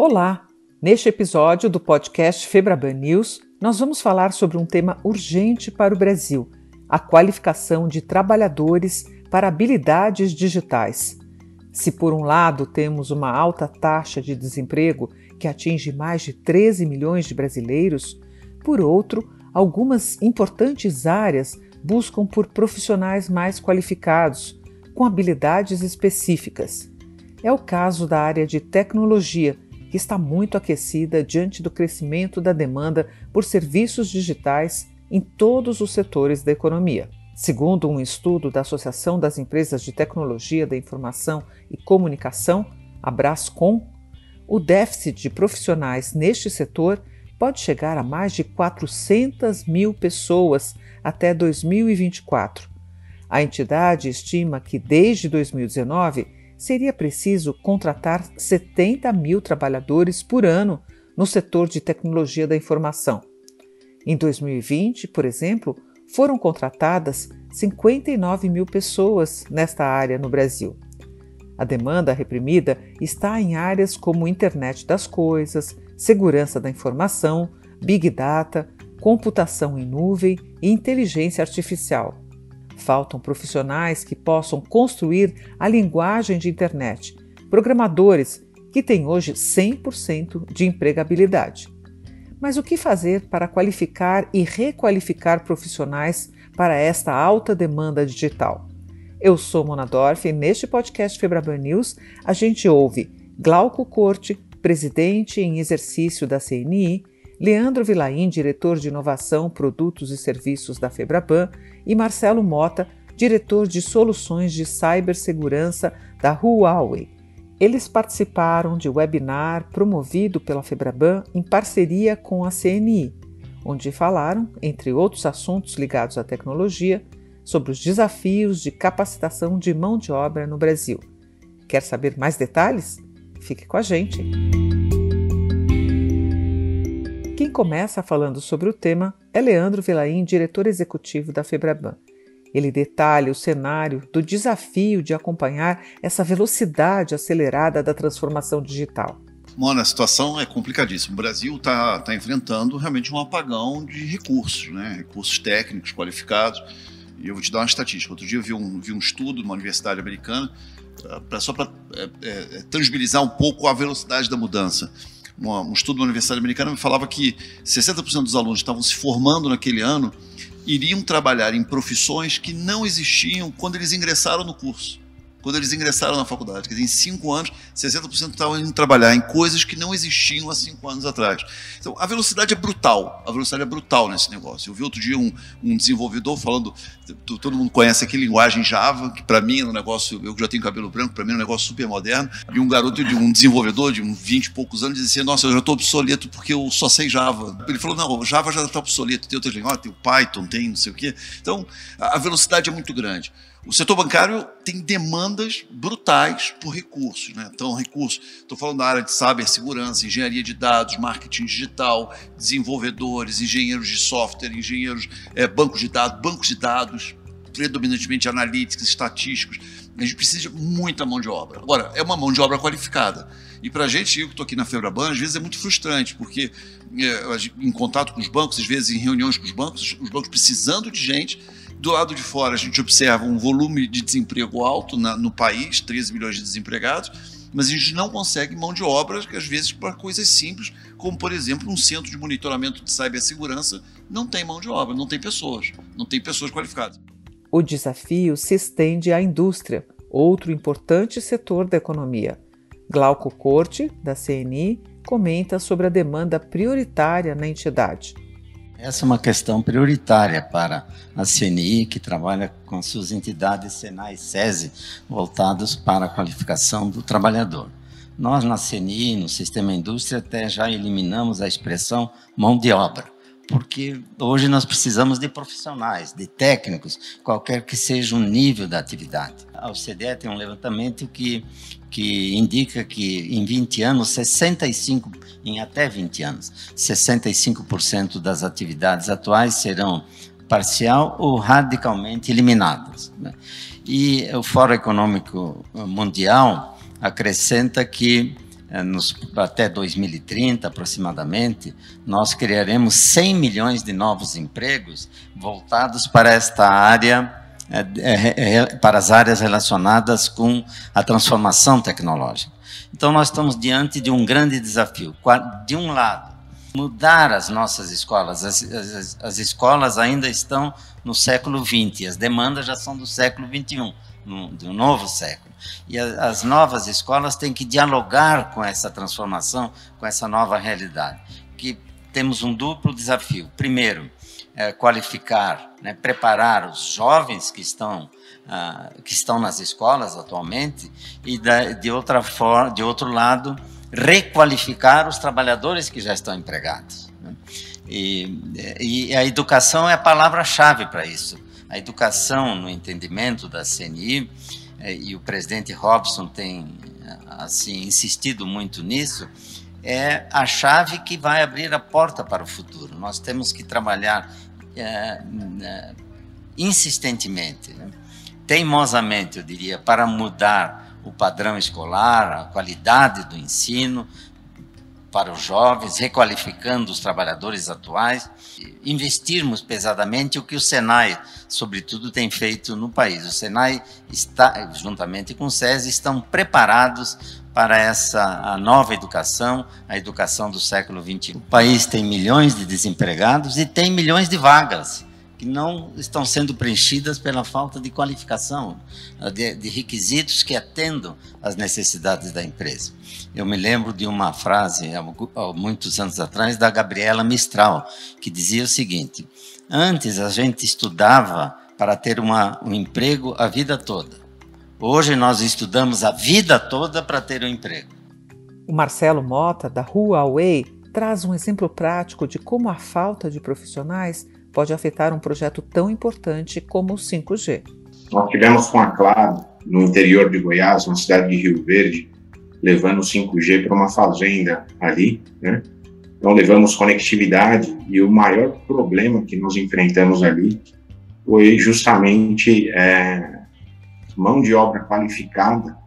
Olá! Neste episódio do podcast Febraban News, nós vamos falar sobre um tema urgente para o Brasil: a qualificação de trabalhadores para habilidades digitais. Se, por um lado, temos uma alta taxa de desemprego que atinge mais de 13 milhões de brasileiros, por outro, algumas importantes áreas buscam por profissionais mais qualificados, com habilidades específicas. É o caso da área de tecnologia, que está muito aquecida diante do crescimento da demanda por serviços digitais em todos os setores da economia. Segundo um estudo da Associação das Empresas de Tecnologia da Informação e Comunicação, a Brascom, o déficit de profissionais neste setor pode chegar a mais de 400 mil pessoas até 2024. A entidade estima que desde 2019 seria preciso contratar 70 mil trabalhadores por ano no setor de tecnologia da informação. Em 2020, por exemplo, foram contratadas 59 mil pessoas nesta área no Brasil. A demanda reprimida está em áreas como internet das coisas, segurança da informação, big data, computação em nuvem e inteligência artificial. Faltam profissionais que possam construir a linguagem de internet, programadores que têm hoje 100% de empregabilidade. Mas o que fazer para qualificar e requalificar profissionais para esta alta demanda digital? Eu sou Mona Dorf e neste podcast Febraban News a gente ouve Glauco Corte, presidente em exercício da CNI, Leandro Vilaim, diretor de inovação, produtos e serviços da Febraban, e Marcelo Mota, diretor de soluções de cibersegurança da Huawei. Eles participaram de webinar promovido pela Febraban em parceria com a CNI, onde falaram, entre outros assuntos ligados à tecnologia, sobre os desafios de capacitação de mão de obra no Brasil. Quer saber mais detalhes? Fique com a gente! Quem começa falando sobre o tema é Leandro Vilaim, diretor executivo da Febraban. Ele detalha o cenário do desafio de acompanhar essa velocidade acelerada da transformação digital. Mona, a situação é complicadíssima. O Brasil está tá enfrentando realmente um apagão de recursos, né? recursos técnicos qualificados. E eu vou te dar uma estatística. Outro dia eu vi um, vi um estudo numa universidade americana, pra, só para é, é, tangibilizar um pouco a velocidade da mudança um estudo da Universidade Americana me falava que 60% dos alunos que estavam se formando naquele ano iriam trabalhar em profissões que não existiam quando eles ingressaram no curso quando eles ingressaram na faculdade. Quer dizer, em cinco anos, 60% estavam indo trabalhar em coisas que não existiam há cinco anos atrás. Então, a velocidade é brutal. A velocidade é brutal nesse negócio. Eu vi outro dia um, um desenvolvedor falando, todo mundo conhece aqui linguagem Java, que para mim é um negócio, eu já tenho cabelo branco, para mim é um negócio super moderno. E um garoto de um desenvolvedor de uns 20 e poucos anos dizia Nossa, eu já estou obsoleto porque eu só sei Java. Ele falou: Não, Java já está obsoleto. Tem outras linguagens, tem o Python, tem não sei o quê. Então, a velocidade é muito grande. O setor bancário tem demandas brutais por recursos. Né? Então, recursos, estou falando da área de cibersegurança, engenharia de dados, marketing digital, desenvolvedores, engenheiros de software, engenheiros, é, bancos de dados, bancos de dados, predominantemente analíticos, estatísticos. A gente precisa de muita mão de obra. Agora, é uma mão de obra qualificada. E para a gente, eu que estou aqui na Febraban, às vezes é muito frustrante, porque é, em contato com os bancos, às vezes em reuniões com os bancos, os bancos precisando de gente, do lado de fora, a gente observa um volume de desemprego alto na, no país, 13 milhões de desempregados, mas a gente não consegue mão de obra, que às vezes para coisas simples, como por exemplo um centro de monitoramento de cibersegurança, não tem mão de obra, não tem pessoas, não tem pessoas qualificadas. O desafio se estende à indústria, outro importante setor da economia. Glauco Corte, da CNI, comenta sobre a demanda prioritária na entidade. Essa é uma questão prioritária para a CNI, que trabalha com suas entidades Senai e SESI, voltados para a qualificação do trabalhador. Nós, na CNI, no Sistema Indústria, até já eliminamos a expressão mão de obra, porque hoje nós precisamos de profissionais, de técnicos, qualquer que seja o nível da atividade. A OCDE tem um levantamento que, que indica que em 20 anos, 65, em até 20 anos, 65% das atividades atuais serão parcial ou radicalmente eliminadas. Né? E o Fórum Econômico Mundial acrescenta que eh, nos, até 2030 aproximadamente, nós criaremos 100 milhões de novos empregos voltados para esta área, eh, para as áreas relacionadas com a transformação tecnológica. Então, nós estamos diante de um grande desafio. De um lado, mudar as nossas escolas. As, as, as escolas ainda estão no século XX, as demandas já são do século XXI, no, do novo século. E a, as novas escolas têm que dialogar com essa transformação, com essa nova realidade. Que temos um duplo desafio. Primeiro, é, qualificar, né, preparar os jovens que estão uh, que estão nas escolas atualmente e da, de outra forma, de outro lado, requalificar os trabalhadores que já estão empregados. Né? E, e, a educação é a palavra-chave para isso. A educação, no entendimento da CNI, eh, e o presidente Robson tem assim insistido muito nisso, é a chave que vai abrir a porta para o futuro. Nós temos que trabalhar é, insistentemente, né? teimosamente, eu diria, para mudar o padrão escolar, a qualidade do ensino para os jovens, requalificando os trabalhadores atuais, investirmos pesadamente o que o Senai, sobretudo, tem feito no país. O Senai está, juntamente com o SESI, estão preparados para essa a nova educação, a educação do século XXI. O país tem milhões de desempregados e tem milhões de vagas que não estão sendo preenchidas pela falta de qualificação, de, de, requisitos que atendam às necessidades da empresa. Eu me lembro de uma frase, há muitos anos atrás, da Gabriela Mistral, que dizia o seguinte: Antes a gente estudava para ter uma, um emprego a vida toda. Hoje nós estudamos a vida toda para ter um emprego. O Marcelo Mota, da Huawei, traz um exemplo prático de como a falta de profissionais pode afetar um projeto tão importante como o 5G. Nós tivemos com a Claro, no interior de Goiás, na cidade de Rio Verde, levando o 5G para uma fazenda ali, né? Então levamos conectividade e o maior problema que nós enfrentamos ali foi justamente é, mão de obra qualificada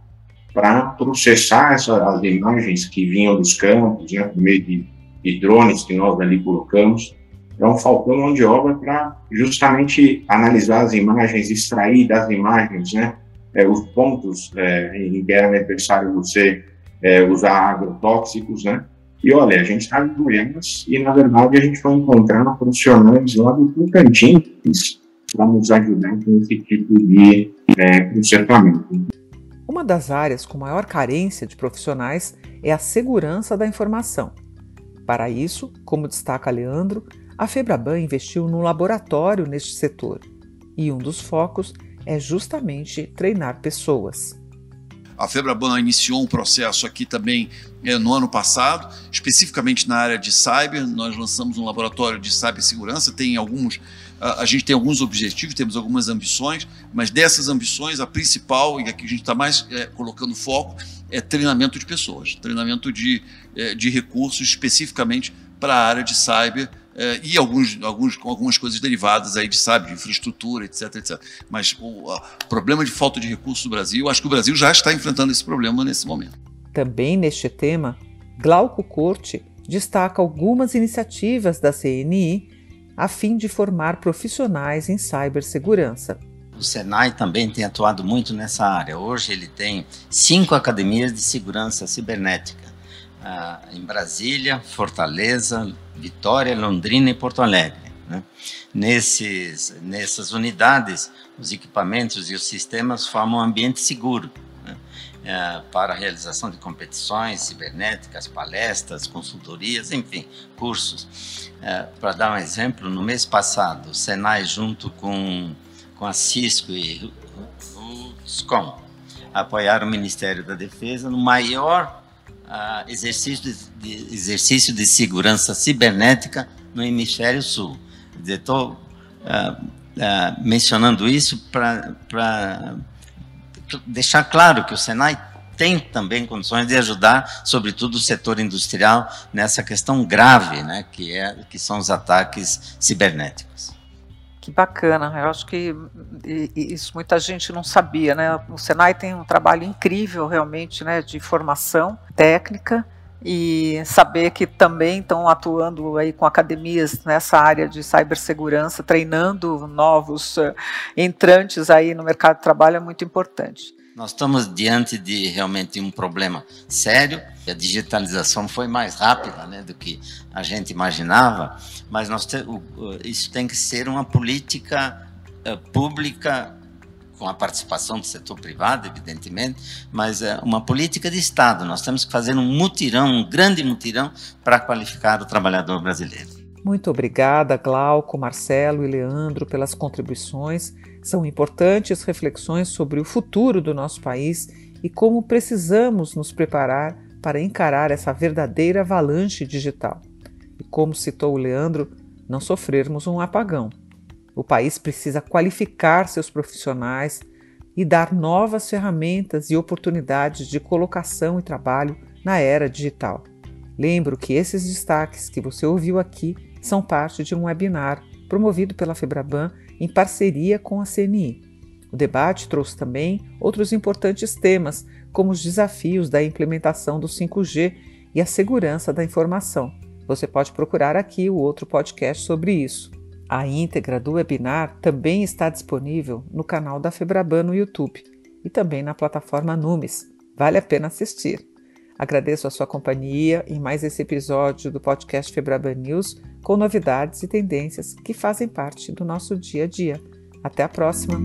para processar essa, as imagens que vinham dos campos, né, por meio de, de drones que nós ali colocamos, então, faltou mão de obra para justamente analisar as imagens, extrair das imagens né, é, os pontos é, em que era necessário você é, usar agrotóxicos, né? E olha, a gente está em Goiânia e, na verdade, a gente foi encontrando profissionais lá do Tocantins para nos ajudar com esse tipo de é, processamento. Uma das áreas com maior carência de profissionais é a segurança da informação. Para isso, como destaca Leandro, a Febraban investiu num laboratório neste setor e um dos focos é justamente treinar pessoas. A Febraban iniciou um processo aqui também é, no ano passado, especificamente na área de cyber. Nós lançamos um laboratório de cibersegurança. Tem alguns, a, a gente tem alguns objetivos, temos algumas ambições, mas dessas ambições, a principal e a que a gente está mais é, colocando foco é treinamento de pessoas, treinamento de, é, de recursos especificamente para a área de cyber e alguns, alguns, com algumas coisas derivadas aí de, sabe, de infraestrutura, etc, etc. Mas o problema de falta de recursos no Brasil, acho que o Brasil já está enfrentando esse problema nesse momento. Também neste tema, Glauco Corte destaca algumas iniciativas da CNI a fim de formar profissionais em cibersegurança. O Senai também tem atuado muito nessa área. Hoje ele tem cinco academias de segurança cibernética ah, em Brasília, Fortaleza, Vitória, Londrina e Porto Alegre. Né? Nesses, nessas unidades, os equipamentos e os sistemas formam um ambiente seguro né? é, para a realização de competições cibernéticas, palestras, consultorias, enfim, cursos. É, para dar um exemplo, no mês passado, o Senai, junto com, com a Cisco e o SCOM, apoiaram o Ministério da Defesa no maior uh, exercício, de, exercício de segurança cibernética no hemisfério sul. Estou uh, uh, mencionando isso para deixar claro que o Senai tem também condições de ajudar, sobretudo o setor industrial, nessa questão grave, né, que, é, que são os ataques cibernéticos. Que bacana, eu acho que isso muita gente não sabia, né? O Senai tem um trabalho incrível realmente, né, de formação técnica e saber que também estão atuando aí com academias nessa área de cibersegurança, treinando novos uh, entrantes aí no mercado de trabalho é muito importante. Nós estamos diante de realmente um problema sério. A digitalização foi mais rápida né, do que a gente imaginava, mas te, isso tem que ser uma política uh, pública com a participação do setor privado, evidentemente, mas é uma política de Estado. Nós temos que fazer um mutirão, um grande mutirão, para qualificar o trabalhador brasileiro. Muito obrigada, Glauco, Marcelo e Leandro, pelas contribuições. São importantes reflexões sobre o futuro do nosso país e como precisamos nos preparar para encarar essa verdadeira avalanche digital. E como citou o Leandro, não sofrermos um apagão. O país precisa qualificar seus profissionais e dar novas ferramentas e oportunidades de colocação e trabalho na era digital. Lembro que esses destaques que você ouviu aqui são parte de um webinar promovido pela Febraban em parceria com a CNI. O debate trouxe também outros importantes temas, como os desafios da implementação do 5G e a segurança da informação. Você pode procurar aqui o outro podcast sobre isso. A íntegra do webinar também está disponível no canal da Febraban no YouTube e também na plataforma Numes. Vale a pena assistir. Agradeço a sua companhia em mais esse episódio do podcast Febraban News com novidades e tendências que fazem parte do nosso dia a dia. Até a próxima!